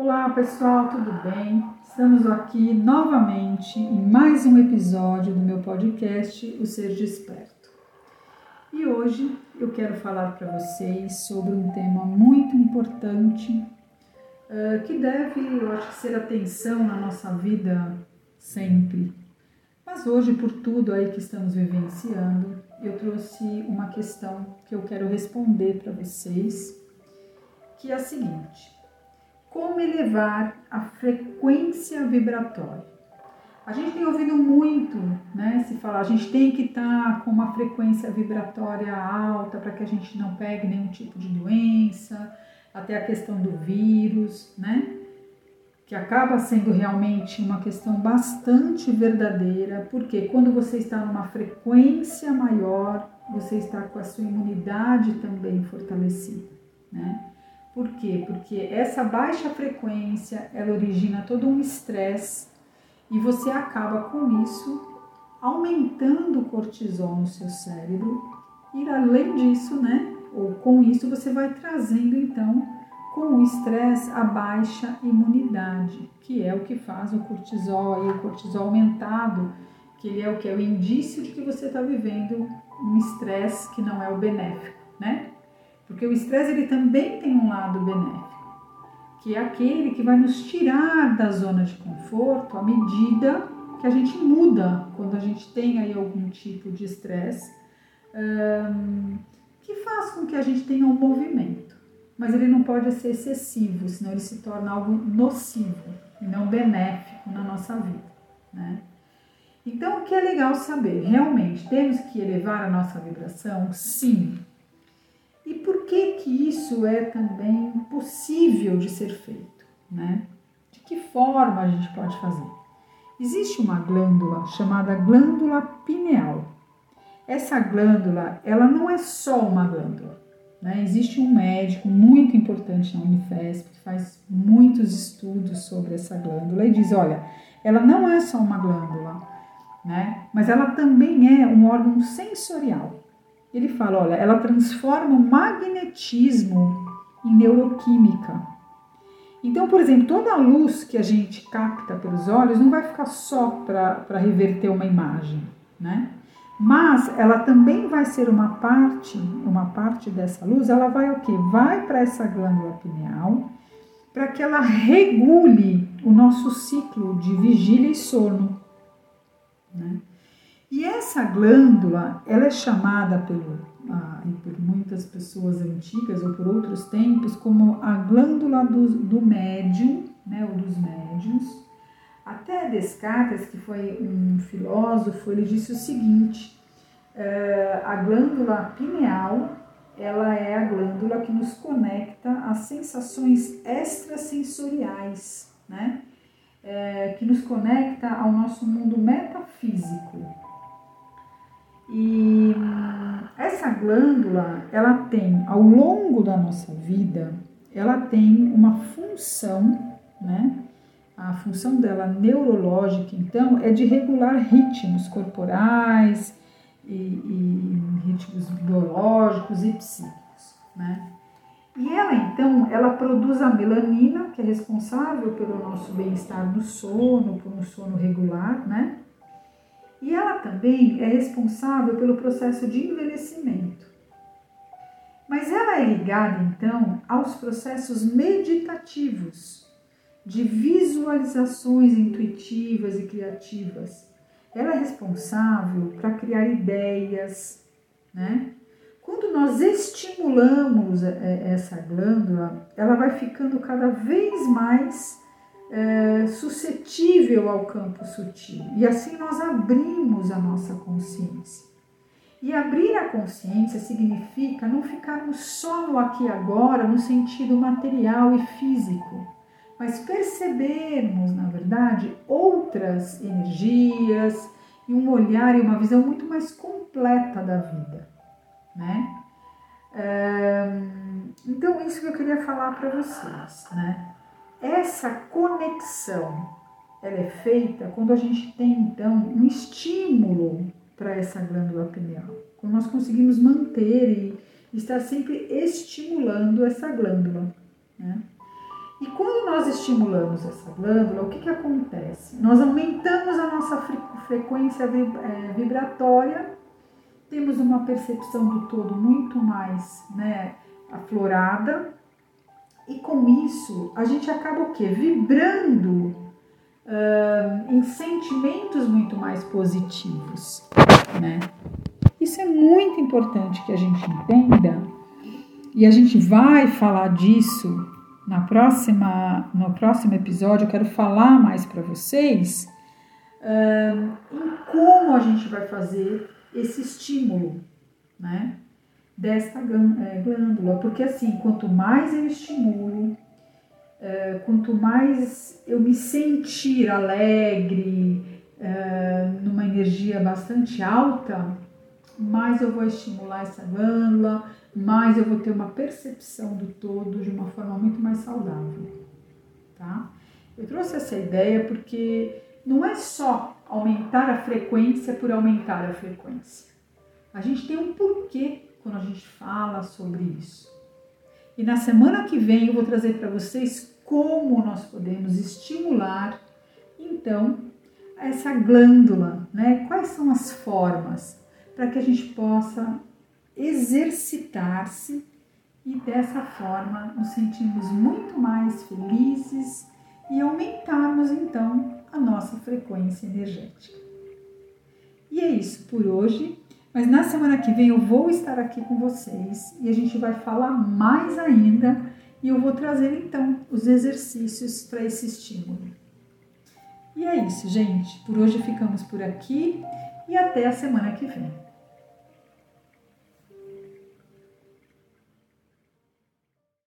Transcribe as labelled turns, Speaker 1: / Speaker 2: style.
Speaker 1: Olá pessoal, tudo bem? Estamos aqui novamente em mais um episódio do meu podcast O Ser Desperto. E hoje eu quero falar para vocês sobre um tema muito importante uh, que deve, eu acho, ser atenção na nossa vida sempre. Mas hoje, por tudo aí que estamos vivenciando, eu trouxe uma questão que eu quero responder para vocês, que é a seguinte como elevar a frequência vibratória. A gente tem ouvido muito, né, se falar, a gente tem que estar tá com uma frequência vibratória alta para que a gente não pegue nenhum tipo de doença, até a questão do vírus, né? Que acaba sendo realmente uma questão bastante verdadeira, porque quando você está numa frequência maior, você está com a sua imunidade também fortalecida, né? Por quê? Porque essa baixa frequência, ela origina todo um estresse e você acaba com isso aumentando o cortisol no seu cérebro e além disso, né, ou com isso você vai trazendo então com o estresse a baixa imunidade, que é o que faz o cortisol e o cortisol aumentado, que ele é o que é o indício de que você está vivendo um estresse que não é o benéfico, né? Porque o estresse ele também tem um lado benéfico, que é aquele que vai nos tirar da zona de conforto à medida que a gente muda quando a gente tem aí algum tipo de estresse, que faz com que a gente tenha um movimento. Mas ele não pode ser excessivo, senão ele se torna algo nocivo e não benéfico na nossa vida. Né? Então, o que é legal saber? Realmente, temos que elevar a nossa vibração? Sim, que isso é também possível de ser feito, né? De que forma a gente pode fazer? Existe uma glândula chamada glândula pineal. Essa glândula, ela não é só uma glândula, né? Existe um médico muito importante na Unifesp que faz muitos estudos sobre essa glândula e diz, olha, ela não é só uma glândula, né? Mas ela também é um órgão sensorial. Ele fala, olha, ela transforma o magnetismo em neuroquímica. Então, por exemplo, toda a luz que a gente capta pelos olhos não vai ficar só para reverter uma imagem, né? Mas ela também vai ser uma parte, uma parte dessa luz, ela vai o quê? Vai para essa glândula pineal para que ela regule o nosso ciclo de vigília e sono, né? E essa glândula, ela é chamada pelo, ah, por muitas pessoas antigas ou por outros tempos como a glândula do, do médium, né, ou dos médiums. Até Descartes, que foi um filósofo, ele disse o seguinte: uh, a glândula pineal ela é a glândula que nos conecta às sensações extrasensoriais, né? É, que nos conecta ao nosso mundo metafísico. E essa glândula, ela tem, ao longo da nossa vida, ela tem uma função, né? A função dela neurológica, então, é de regular ritmos corporais e, e ritmos biológicos e psíquicos, né? E ela, então, ela produz a melanina, que é responsável pelo nosso bem-estar no sono, por um sono regular, né? E ela também é responsável pelo processo de envelhecimento. Mas ela é ligada então aos processos meditativos, de visualizações intuitivas e criativas. Ela é responsável para criar ideias, né? Quando nós estimulamos é, essa glândula, ela vai ficando cada vez mais é, suscetível ao campo sutil. E assim nós abrimos a nossa consciência. E abrir a consciência significa não ficarmos só no aqui e agora, no sentido material e físico, mas percebermos, na verdade, outras energias e um olhar e uma visão muito mais completa da vida, né? É, então, isso que eu queria falar para vocês, né? Essa conexão ela é feita quando a gente tem então um estímulo para essa glândula pineal. Quando nós conseguimos manter e estar sempre estimulando essa glândula. Né? E quando nós estimulamos essa glândula, o que, que acontece? Nós aumentamos a nossa frequência é, vibratória, temos uma percepção do todo muito mais né, aflorada, com isso a gente acaba o quê? Vibrando uh, em sentimentos muito mais positivos, né? Isso é muito importante que a gente entenda e a gente vai falar disso na próxima, no próximo episódio. Eu quero falar mais para vocês uh, em como a gente vai fazer esse estímulo, né? Desta é, glândula, porque assim, quanto mais eu estimulo, é, quanto mais eu me sentir alegre, é, numa energia bastante alta, mais eu vou estimular essa glândula, mais eu vou ter uma percepção do todo de uma forma muito mais saudável, tá? Eu trouxe essa ideia porque não é só aumentar a frequência por aumentar a frequência. A gente tem um porquê quando a gente fala sobre isso. E na semana que vem eu vou trazer para vocês como nós podemos estimular então essa glândula, né? Quais são as formas? para que a gente possa exercitar-se e dessa forma nos sentirmos muito mais felizes e aumentarmos então a nossa frequência energética. E é isso por hoje, mas na semana que vem eu vou estar aqui com vocês e a gente vai falar mais ainda e eu vou trazer então os exercícios para esse estímulo. E é isso, gente. Por hoje ficamos por aqui e até a semana que vem.